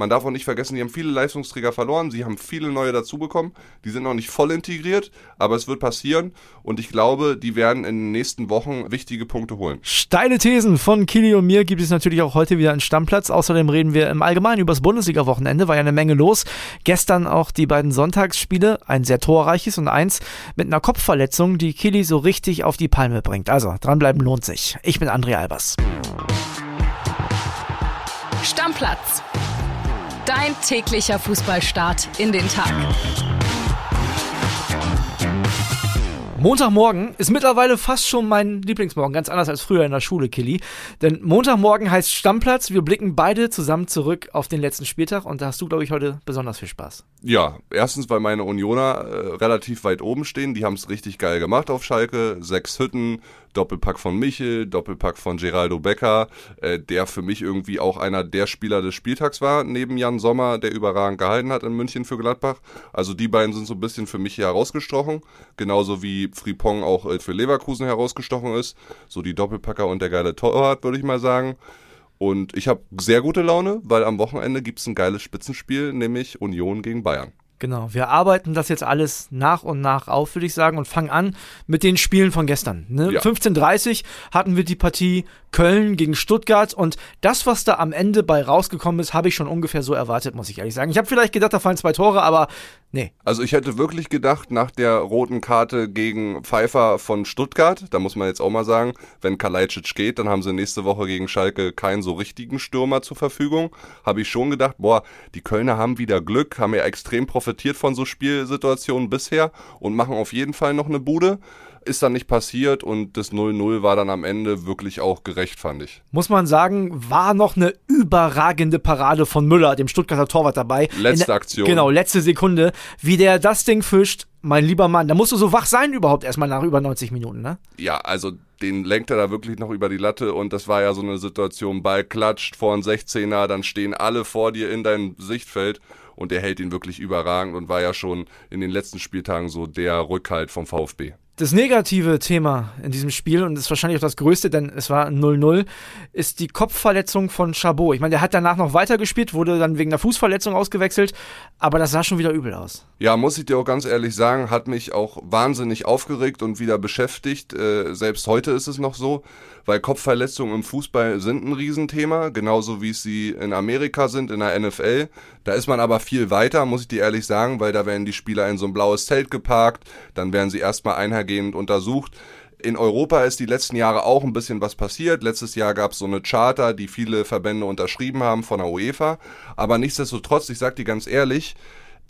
Man darf auch nicht vergessen, die haben viele Leistungsträger verloren, sie haben viele neue dazu bekommen, die sind noch nicht voll integriert, aber es wird passieren und ich glaube, die werden in den nächsten Wochen wichtige Punkte holen. Steile Thesen von Kili und mir gibt es natürlich auch heute wieder einen Stammplatz. Außerdem reden wir im Allgemeinen über das Bundesliga-Wochenende, war ja eine Menge los. Gestern auch die beiden Sonntagsspiele, ein sehr torreiches und eins mit einer Kopfverletzung, die Kili so richtig auf die Palme bringt. Also dranbleiben lohnt sich. Ich bin André Albers. Stammplatz. Dein täglicher Fußballstart in den Tag. Montagmorgen ist mittlerweile fast schon mein Lieblingsmorgen, ganz anders als früher in der Schule, Killy. Denn Montagmorgen heißt Stammplatz. Wir blicken beide zusammen zurück auf den letzten Spieltag und da hast du, glaube ich, heute besonders viel Spaß. Ja, erstens, weil meine Unioner äh, relativ weit oben stehen. Die haben es richtig geil gemacht auf Schalke. Sechs Hütten, Doppelpack von Michel, Doppelpack von Geraldo Becker, äh, der für mich irgendwie auch einer der Spieler des Spieltags war, neben Jan Sommer, der überragend gehalten hat in München für Gladbach. Also die beiden sind so ein bisschen für mich hier herausgestochen, genauso wie Fripong auch äh, für Leverkusen herausgestochen ist. So die Doppelpacker und der geile Torwart, würde ich mal sagen. Und ich habe sehr gute Laune, weil am Wochenende gibt es ein geiles Spitzenspiel, nämlich Union gegen Bayern. Genau, wir arbeiten das jetzt alles nach und nach auf, würde ich sagen, und fangen an mit den Spielen von gestern. Ne? Ja. 15.30 hatten wir die Partie Köln gegen Stuttgart und das, was da am Ende bei rausgekommen ist, habe ich schon ungefähr so erwartet, muss ich ehrlich sagen. Ich habe vielleicht gedacht, da fallen zwei Tore, aber nee. Also ich hätte wirklich gedacht, nach der roten Karte gegen Pfeiffer von Stuttgart, da muss man jetzt auch mal sagen, wenn Kalajdzic geht, dann haben sie nächste Woche gegen Schalke keinen so richtigen Stürmer zur Verfügung, habe ich schon gedacht, boah, die Kölner haben wieder Glück, haben ja extrem profitiert profitiert von so Spielsituationen bisher und machen auf jeden Fall noch eine Bude. Ist dann nicht passiert und das 0-0 war dann am Ende wirklich auch gerecht, fand ich. Muss man sagen, war noch eine überragende Parade von Müller, dem Stuttgarter Torwart dabei. Letzte der, Aktion. Genau, letzte Sekunde. Wie der das Ding fischt, mein lieber Mann, da musst du so wach sein überhaupt erstmal nach über 90 Minuten, ne? Ja, also den lenkt er da wirklich noch über die Latte und das war ja so eine Situation, Ball klatscht vor ein 16er, dann stehen alle vor dir in deinem Sichtfeld und er hält ihn wirklich überragend und war ja schon in den letzten Spieltagen so der Rückhalt vom VfB. Das negative Thema in diesem Spiel, und das ist wahrscheinlich auch das größte, denn es war 0-0, ist die Kopfverletzung von Chabot. Ich meine, der hat danach noch weitergespielt, wurde dann wegen einer Fußverletzung ausgewechselt, aber das sah schon wieder übel aus. Ja, muss ich dir auch ganz ehrlich sagen, hat mich auch wahnsinnig aufgeregt und wieder beschäftigt. Äh, selbst heute ist es noch so, weil Kopfverletzungen im Fußball sind ein Riesenthema, genauso wie es sie in Amerika sind, in der NFL. Da ist man aber viel weiter, muss ich dir ehrlich sagen, weil da werden die Spieler in so ein blaues Zelt geparkt, dann werden sie erstmal einhergehend untersucht. In Europa ist die letzten Jahre auch ein bisschen was passiert. Letztes Jahr gab es so eine Charta, die viele Verbände unterschrieben haben von der UEFA. Aber nichtsdestotrotz, ich sag dir ganz ehrlich,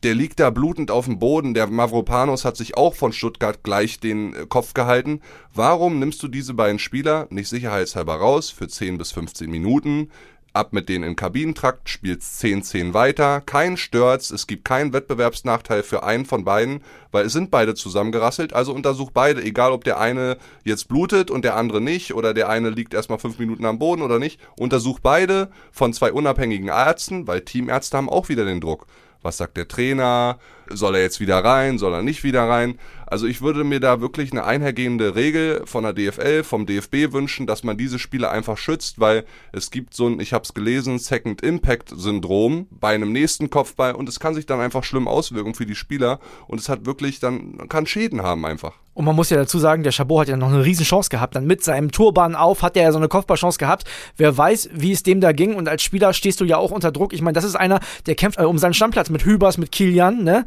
der liegt da blutend auf dem Boden. Der Mavropanos hat sich auch von Stuttgart gleich den äh, Kopf gehalten. Warum nimmst du diese beiden Spieler nicht sicherheitshalber raus für 10 bis 15 Minuten? Ab mit denen in Kabinentrakt, spielst 10-10 weiter, kein Störz, es gibt keinen Wettbewerbsnachteil für einen von beiden, weil es sind beide zusammengerasselt, also untersuch beide, egal ob der eine jetzt blutet und der andere nicht, oder der eine liegt erstmal fünf Minuten am Boden oder nicht, untersuch beide von zwei unabhängigen Ärzten, weil Teamärzte haben auch wieder den Druck. Was sagt der Trainer? Soll er jetzt wieder rein? Soll er nicht wieder rein? Also ich würde mir da wirklich eine einhergehende Regel von der DFL, vom DFB wünschen, dass man diese Spieler einfach schützt, weil es gibt so ein, ich habe es gelesen, Second Impact Syndrom bei einem nächsten Kopfball und es kann sich dann einfach schlimm auswirken für die Spieler und es hat wirklich dann kann Schäden haben einfach. Und man muss ja dazu sagen, der Chabot hat ja noch eine Riesenchance gehabt. Dann mit seinem Turban auf hat er ja so eine Kopfballchance gehabt. Wer weiß, wie es dem da ging. Und als Spieler stehst du ja auch unter Druck. Ich meine, das ist einer, der kämpft äh, um seinen Stammplatz mit Hübers, mit Kilian. Ne?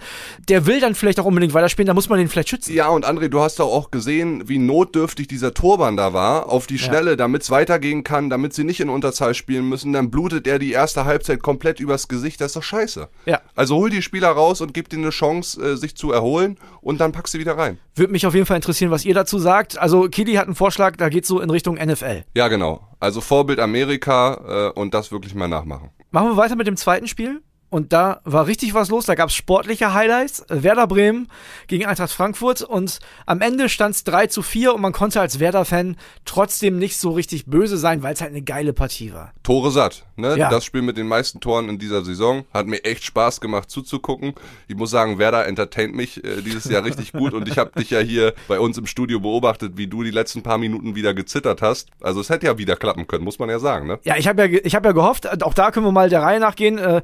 Der will dann vielleicht auch unbedingt weiterspielen. Da muss man den vielleicht schützen. Ja, und André, du hast doch auch gesehen, wie notdürftig dieser Turban da war. Auf die Schnelle, ja. damit es weitergehen kann, damit sie nicht in Unterzahl spielen müssen. Dann blutet er die erste Halbzeit komplett übers Gesicht. Das ist doch scheiße. Ja. Also hol die Spieler raus und gib ihnen eine Chance, äh, sich zu erholen. Und dann pack sie wieder rein. Würde mich auf jeden Fall interessieren, was ihr dazu sagt. Also Kili hat einen Vorschlag, da geht so in Richtung NFL. Ja, genau. Also Vorbild Amerika äh, und das wirklich mal nachmachen. Machen wir weiter mit dem zweiten Spiel. Und da war richtig was los. Da gab es sportliche Highlights. Werder Bremen gegen Eintracht Frankfurt und am Ende stand es 3 zu 4 und man konnte als Werder-Fan trotzdem nicht so richtig böse sein, weil es halt eine geile Partie war. Tore satt, ne? Ja. Das Spiel mit den meisten Toren in dieser Saison hat mir echt Spaß gemacht zuzugucken. Ich muss sagen, Werder entertaint mich äh, dieses Jahr richtig gut und ich habe dich ja hier bei uns im Studio beobachtet, wie du die letzten paar Minuten wieder gezittert hast. Also es hätte ja wieder klappen können, muss man ja sagen, ne? Ja, ich habe ja, ich hab ja gehofft, auch da können wir mal der Reihe nachgehen. Äh,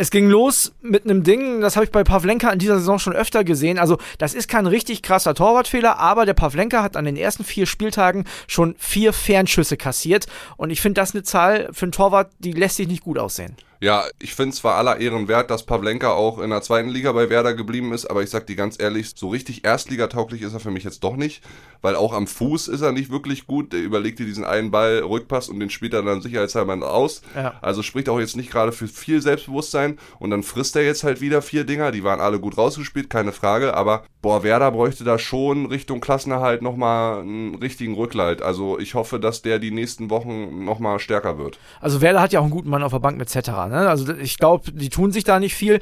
es ging los mit einem Ding, das habe ich bei Pavlenka in dieser Saison schon öfter gesehen. Also, das ist kein richtig krasser Torwartfehler, aber der Pavlenka hat an den ersten vier Spieltagen schon vier Fernschüsse kassiert. Und ich finde das eine Zahl für einen Torwart, die lässt sich nicht gut aussehen. Ja, ich finde zwar aller Ehren wert, dass Pavlenka auch in der zweiten Liga bei Werder geblieben ist, aber ich sag dir ganz ehrlich, so richtig Erstligatauglich ist er für mich jetzt doch nicht, weil auch am Fuß ist er nicht wirklich gut. Er überlegt dir diesen einen Ball, Rückpass und den spielt er dann sicherheitshalber aus. Ja. Also spricht auch jetzt nicht gerade für viel Selbstbewusstsein und dann frisst er jetzt halt wieder vier Dinger, die waren alle gut rausgespielt, keine Frage, aber boah, Werder bräuchte da schon Richtung Klassenerhalt nochmal einen richtigen Rückleit. Also ich hoffe, dass der die nächsten Wochen nochmal stärker wird. Also Werder hat ja auch einen guten Mann auf der Bank mit Cetera. Ne? Also ich glaube, die tun sich da nicht viel.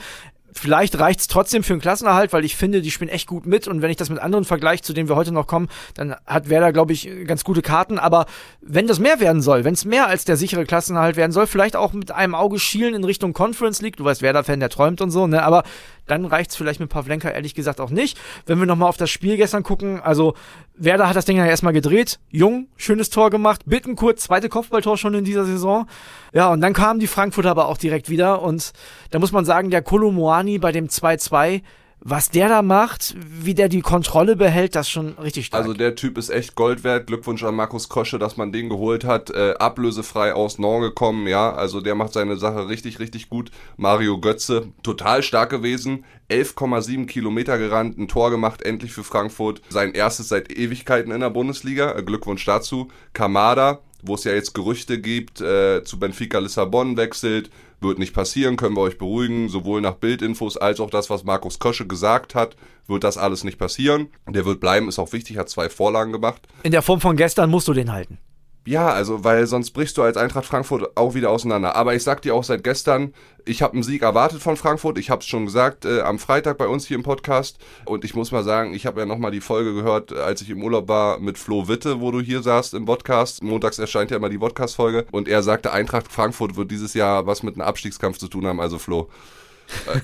Vielleicht reicht es trotzdem für einen Klassenerhalt, weil ich finde, die spielen echt gut mit. Und wenn ich das mit anderen vergleiche, zu denen wir heute noch kommen, dann hat Werder, glaube ich, ganz gute Karten. Aber wenn das mehr werden soll, wenn es mehr als der sichere Klassenerhalt werden soll, vielleicht auch mit einem Auge schielen in Richtung Conference League. Du weißt, Werder-Fan, der träumt und so, ne? Aber dann reicht es vielleicht mit Pavlenka ehrlich gesagt auch nicht. Wenn wir nochmal auf das Spiel gestern gucken, also Werder hat das Ding ja erstmal gedreht. Jung, schönes Tor gemacht. Bittenkurt, zweite Kopfballtor schon in dieser Saison. Ja, und dann kamen die Frankfurter aber auch direkt wieder. Und da muss man sagen, der Kolomoani bei dem 2-2, was der da macht, wie der die Kontrolle behält, das ist schon richtig stark. Also der Typ ist echt Gold wert. Glückwunsch an Markus Kosche, dass man den geholt hat. Äh, ablösefrei aus Nord gekommen, ja. Also der macht seine Sache richtig, richtig gut. Mario Götze, total stark gewesen. 11,7 Kilometer gerannt, ein Tor gemacht, endlich für Frankfurt. Sein erstes seit Ewigkeiten in der Bundesliga. Äh, Glückwunsch dazu. Kamada, wo es ja jetzt Gerüchte gibt, äh, zu Benfica Lissabon wechselt. Wird nicht passieren, können wir euch beruhigen. Sowohl nach Bildinfos als auch das, was Markus Kosche gesagt hat, wird das alles nicht passieren. Der wird bleiben, ist auch wichtig, hat zwei Vorlagen gemacht. in der Form von gestern musst du den halten. Ja, also, weil sonst brichst du als Eintracht Frankfurt auch wieder auseinander. Aber ich sag dir auch seit gestern, ich habe einen Sieg erwartet von Frankfurt. Ich habe es schon gesagt äh, am Freitag bei uns hier im Podcast. Und ich muss mal sagen, ich habe ja nochmal die Folge gehört, als ich im Urlaub war mit Flo Witte, wo du hier saßt im Podcast. Montags erscheint ja immer die Podcast-Folge. Und er sagte, Eintracht Frankfurt wird dieses Jahr was mit einem Abstiegskampf zu tun haben. Also Flo.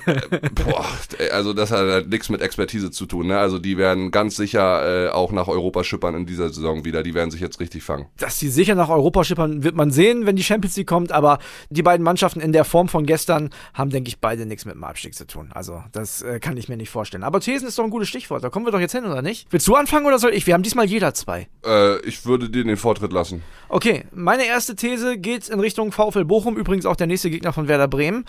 Äh, äh, boah, also das hat halt nichts mit Expertise zu tun. Ne? Also die werden ganz sicher äh, auch nach Europa schippern in dieser Saison wieder. Die werden sich jetzt richtig fangen. Dass die sicher nach Europa schippern, wird man sehen, wenn die Champions League kommt. Aber die beiden Mannschaften in der Form von gestern haben, denke ich, beide nichts mit dem Abstieg zu tun. Also, das äh, kann ich mir nicht vorstellen. Aber Thesen ist doch ein gutes Stichwort. Da kommen wir doch jetzt hin, oder nicht? Willst du anfangen oder soll ich? Wir haben diesmal jeder zwei. Äh, ich würde dir den Vortritt lassen. Okay, meine erste These geht in Richtung VfL Bochum, übrigens auch der nächste Gegner von Werder Bremen.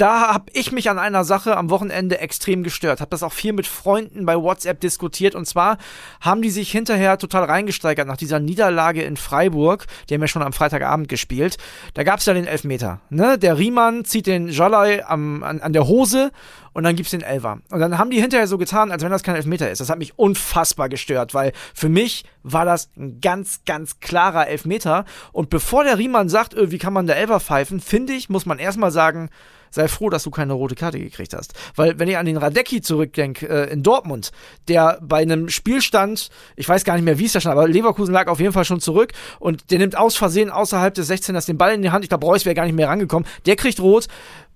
Da habe ich mich an einer Sache am Wochenende extrem gestört. Habe das auch viel mit Freunden bei WhatsApp diskutiert. Und zwar haben die sich hinterher total reingesteigert nach dieser Niederlage in Freiburg. Die haben ja schon am Freitagabend gespielt. Da gab es ja den Elfmeter. Ne? Der Riemann zieht den Jalai am, an, an der Hose und dann gibt's den Elfer. Und dann haben die hinterher so getan, als wenn das kein Elfmeter ist. Das hat mich unfassbar gestört, weil für mich war das ein ganz, ganz klarer Elfmeter. Und bevor der Riemann sagt, äh, wie kann man da Elfer pfeifen, finde ich, muss man erstmal sagen, sei froh, dass du keine rote Karte gekriegt hast. Weil, wenn ich an den Radecki zurückdenke, äh, in Dortmund, der bei einem Spielstand, ich weiß gar nicht mehr, wie es da stand, aber Leverkusen lag auf jeden Fall schon zurück und der nimmt aus Versehen außerhalb des 16ers den Ball in die Hand. Ich glaube, Reus wäre gar nicht mehr rangekommen. Der kriegt rot.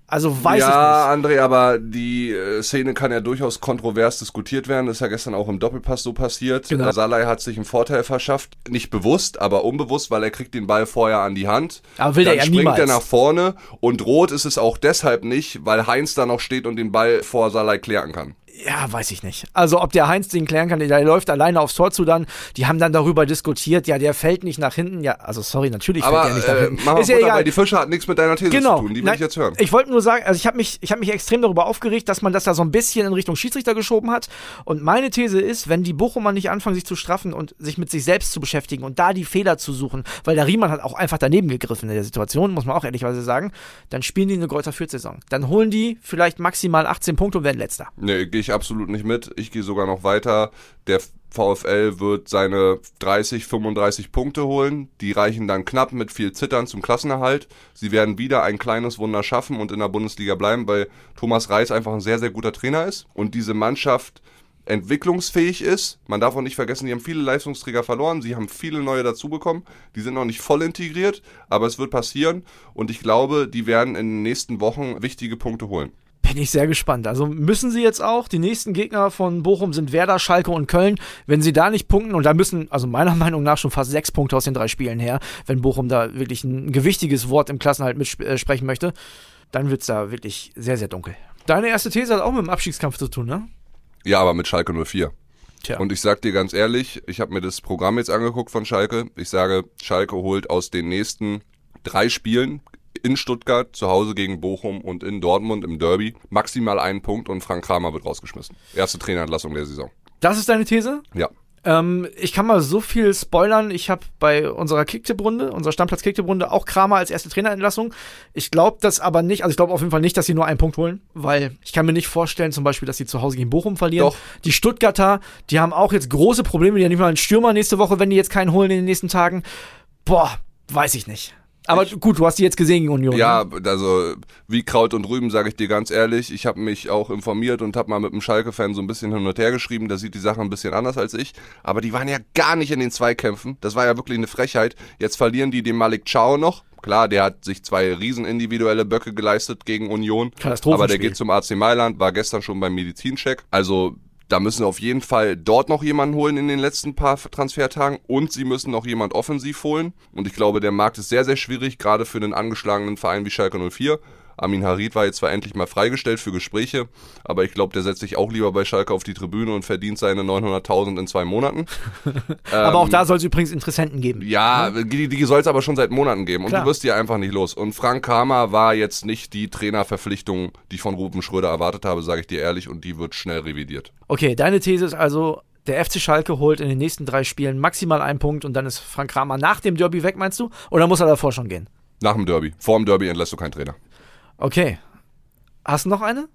Also weiß ja, André, aber die äh, Szene kann ja durchaus kontrovers diskutiert werden. Das ist ja gestern auch im Doppelpass so passiert. Genau. Salai hat sich einen Vorteil verschafft. Nicht bewusst, aber unbewusst, weil er kriegt den Ball vorher an die Hand. Aber will dann er ja springt niemals. er nach vorne und rot ist es auch deshalb nicht, weil Heinz da noch steht und den Ball vor Salai klären kann. Ja, weiß ich nicht. Also, ob der Heinz den klären kann, der läuft alleine aufs Tor zu dann. Die haben dann darüber diskutiert, ja, der fällt nicht nach hinten. Ja, also, sorry, natürlich Aber fällt er nicht nach äh, hinten. mach mal Ist ja egal. weil die Fische hat nichts mit deiner These Genau. zu tun. Die will Nein, ich jetzt hören. Ich wollte nur sagen, also ich habe mich, ich habe mich extrem darüber aufgeregt, dass man das da so ein bisschen in Richtung Schiedsrichter geschoben hat. Und meine These ist, wenn die Bochumer nicht anfangen, sich zu straffen und sich mit sich selbst zu beschäftigen und da die Fehler zu suchen, weil der Riemann hat auch einfach daneben gegriffen in der Situation, muss man auch ehrlicherweise sagen, dann spielen die eine Greuther Fürth-Saison. Dann holen die vielleicht maximal 18 Punkte und werden letzter. Nee, gehe ich absolut nicht mit. Ich gehe sogar noch weiter. Der VfL wird seine 30, 35 Punkte holen. Die reichen dann knapp mit viel Zittern zum Klassenerhalt. Sie werden wieder ein kleines Wunder schaffen und in der Bundesliga bleiben, weil Thomas Reis einfach ein sehr, sehr guter Trainer ist und diese Mannschaft entwicklungsfähig ist. Man darf auch nicht vergessen, die haben viele Leistungsträger verloren, sie haben viele neue dazu bekommen. Die sind noch nicht voll integriert, aber es wird passieren und ich glaube, die werden in den nächsten Wochen wichtige Punkte holen. Bin ich sehr gespannt. Also müssen sie jetzt auch, die nächsten Gegner von Bochum sind Werder, Schalke und Köln. Wenn sie da nicht punkten, und da müssen, also meiner Meinung nach, schon fast sechs Punkte aus den drei Spielen her, wenn Bochum da wirklich ein gewichtiges Wort im Klassenhalt mitsprechen möchte, dann wird es da wirklich sehr, sehr dunkel. Deine erste These hat auch mit dem Abstiegskampf zu tun, ne? Ja, aber mit Schalke 04. Tja. Und ich sag dir ganz ehrlich, ich habe mir das Programm jetzt angeguckt von Schalke. Ich sage, Schalke holt aus den nächsten drei Spielen in Stuttgart, zu Hause gegen Bochum und in Dortmund im Derby maximal einen Punkt und Frank Kramer wird rausgeschmissen. Erste Trainerentlassung der Saison. Das ist deine These? Ja. Ähm, ich kann mal so viel spoilern. Ich habe bei unserer Kicktipp-Runde, unserer Stammplatz-Kicktipp-Runde, auch Kramer als erste Trainerentlassung. Ich glaube das aber nicht, also ich glaube auf jeden Fall nicht, dass sie nur einen Punkt holen, weil ich kann mir nicht vorstellen, zum Beispiel, dass sie zu Hause gegen Bochum verlieren. Doch. Die Stuttgarter, die haben auch jetzt große Probleme, die haben nicht mal einen Stürmer nächste Woche, wenn die jetzt keinen holen in den nächsten Tagen. Boah, weiß ich nicht. Aber ich, gut, du hast die jetzt gesehen gegen Union. Ja, ne? also wie Kraut und Rüben, sage ich dir ganz ehrlich. Ich habe mich auch informiert und habe mal mit einem Schalke-Fan so ein bisschen hin und her geschrieben. Der sieht die Sache ein bisschen anders als ich. Aber die waren ja gar nicht in den Zweikämpfen. Das war ja wirklich eine Frechheit. Jetzt verlieren die den Malik Chow noch. Klar, der hat sich zwei riesen individuelle Böcke geleistet gegen Union. Aber der geht zum AC Mailand, war gestern schon beim Medizincheck. Also da müssen sie auf jeden Fall dort noch jemanden holen in den letzten paar Transfertagen und sie müssen noch jemand offensiv holen. Und ich glaube, der Markt ist sehr, sehr schwierig, gerade für einen angeschlagenen Verein wie Schalke 04. Armin Harid war jetzt zwar endlich mal freigestellt für Gespräche, aber ich glaube, der setzt sich auch lieber bei Schalke auf die Tribüne und verdient seine 900.000 in zwei Monaten. aber ähm, auch da soll es übrigens Interessenten geben. Ja, ne? die, die soll es aber schon seit Monaten geben und Klar. du wirst die einfach nicht los. Und Frank Kramer war jetzt nicht die Trainerverpflichtung, die ich von Ruben Schröder erwartet habe, sage ich dir ehrlich, und die wird schnell revidiert. Okay, deine These ist also, der FC Schalke holt in den nächsten drei Spielen maximal einen Punkt und dann ist Frank Kramer nach dem Derby weg, meinst du? Oder muss er davor schon gehen? Nach dem Derby. Vor dem Derby entlässt du keinen Trainer. Okay. Hast du noch eine?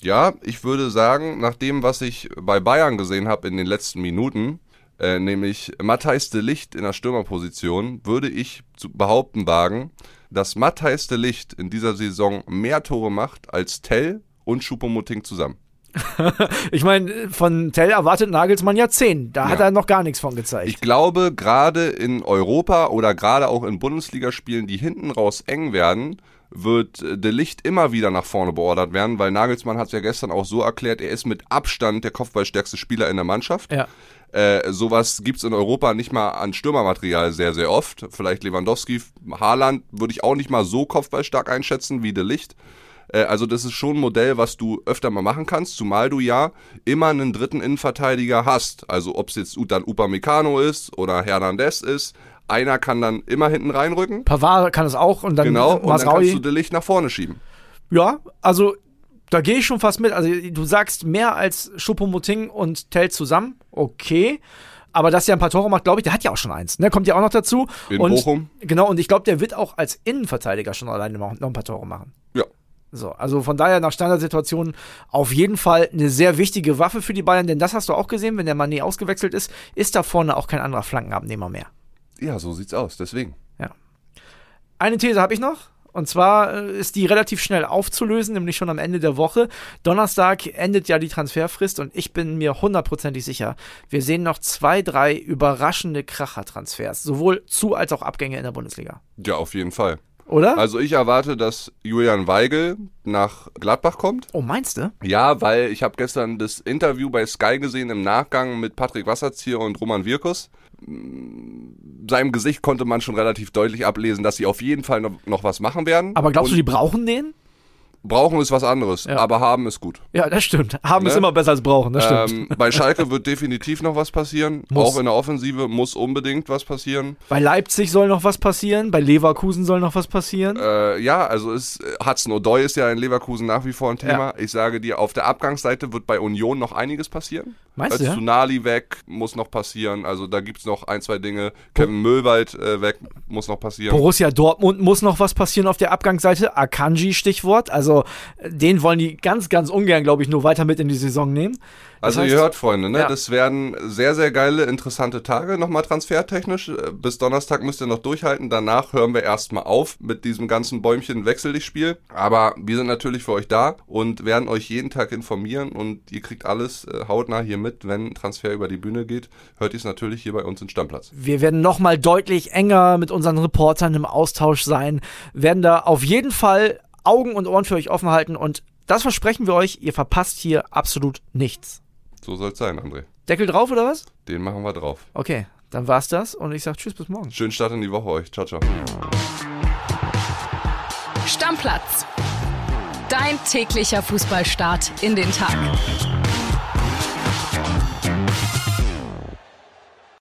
Ja, ich würde sagen, nach dem, was ich bei Bayern gesehen habe in den letzten Minuten, äh, nämlich Matthijs de Licht in der Stürmerposition, würde ich zu behaupten wagen, dass Matthijs de Licht in dieser Saison mehr Tore macht als Tell und Schupomutting zusammen. ich meine, von Tell erwartet Nagelsmann ja 10. Da ja. hat er noch gar nichts von gezeigt. Ich glaube, gerade in Europa oder gerade auch in Bundesligaspielen, die hinten raus eng werden, wird äh, De Licht immer wieder nach vorne beordert werden, weil Nagelsmann hat es ja gestern auch so erklärt, er ist mit Abstand der kopfballstärkste Spieler in der Mannschaft. Ja. Äh, sowas gibt es in Europa nicht mal an Stürmermaterial sehr, sehr oft. Vielleicht Lewandowski, Haaland würde ich auch nicht mal so kopfballstark einschätzen wie De Licht. Äh, also das ist schon ein Modell, was du öfter mal machen kannst, zumal du ja immer einen dritten Innenverteidiger hast. Also ob es jetzt dann Upamecano ist oder Hernandez ist, einer kann dann immer hinten reinrücken. Pavard kann es auch und dann Genau, und dann kannst du Licht nach vorne schieben. Ja, also da gehe ich schon fast mit. Also du sagst mehr als Schuppomoting und Tell zusammen. Okay. Aber dass er ein paar Tore macht, glaube ich, der hat ja auch schon eins. Ne? Kommt ja auch noch dazu. In und, Bochum. Genau, und ich glaube, der wird auch als Innenverteidiger schon alleine noch ein paar Tore machen. Ja. So, also von daher nach Standardsituationen auf jeden Fall eine sehr wichtige Waffe für die Bayern, denn das hast du auch gesehen, wenn der Mané ausgewechselt ist, ist da vorne auch kein anderer Flankenabnehmer mehr. Ja, so sieht's aus, deswegen. Ja. Eine These habe ich noch. Und zwar äh, ist die relativ schnell aufzulösen, nämlich schon am Ende der Woche. Donnerstag endet ja die Transferfrist und ich bin mir hundertprozentig sicher, wir sehen noch zwei, drei überraschende Kracher-Transfers, sowohl Zu- als auch Abgänge in der Bundesliga. Ja, auf jeden Fall. Oder? Also ich erwarte, dass Julian Weigel nach Gladbach kommt. Oh, meinst du? Ja, weil ich habe gestern das Interview bei Sky gesehen im Nachgang mit Patrick Wasserzieher und Roman Wirkus seinem Gesicht konnte man schon relativ deutlich ablesen, dass sie auf jeden Fall noch, noch was machen werden. Aber glaubst Und du, die brauchen den? Brauchen ist was anderes, ja. aber haben ist gut. Ja, das stimmt. Haben ne? ist immer besser als brauchen, das stimmt. Ähm, bei Schalke wird definitiv noch was passieren. Muss. Auch in der Offensive muss unbedingt was passieren. Bei Leipzig soll noch was passieren, bei Leverkusen soll noch was passieren. Äh, ja, also ist, Hudson O'Doy ist ja in Leverkusen nach wie vor ein Thema. Ja. Ich sage dir, auf der Abgangsseite wird bei Union noch einiges passieren. Meinst du? Tsunali weg muss noch passieren. Also da gibt es noch ein, zwei Dinge. Kevin Müllwald äh, weg muss noch passieren. Borussia Dortmund muss noch was passieren auf der Abgangsseite. Akanji Stichwort. Also Also den wollen die ganz, ganz ungern, glaube ich, nur weiter mit in die Saison nehmen. Das also heißt, ihr hört, Freunde, ne? Ja. das werden sehr, sehr geile, interessante Tage nochmal transfertechnisch. Bis Donnerstag müsst ihr noch durchhalten. Danach hören wir erstmal auf mit diesem ganzen Bäumchen-Wechsel-Dich-Spiel. Aber wir sind natürlich für euch da und werden euch jeden Tag informieren und ihr kriegt alles äh, hautnah hier mit, wenn Transfer über die Bühne geht. Hört ihr es natürlich hier bei uns in Stammplatz. Wir werden nochmal deutlich enger mit unseren Reportern im Austausch sein, werden da auf jeden Fall Augen und Ohren für euch offen halten und das versprechen wir euch, ihr verpasst hier absolut nichts. So soll es sein, André. Deckel drauf oder was? Den machen wir drauf. Okay, dann war's das und ich sag Tschüss, bis morgen. Schönen Start in die Woche euch. Ciao, ciao. Stammplatz. Dein täglicher Fußballstart in den Tag.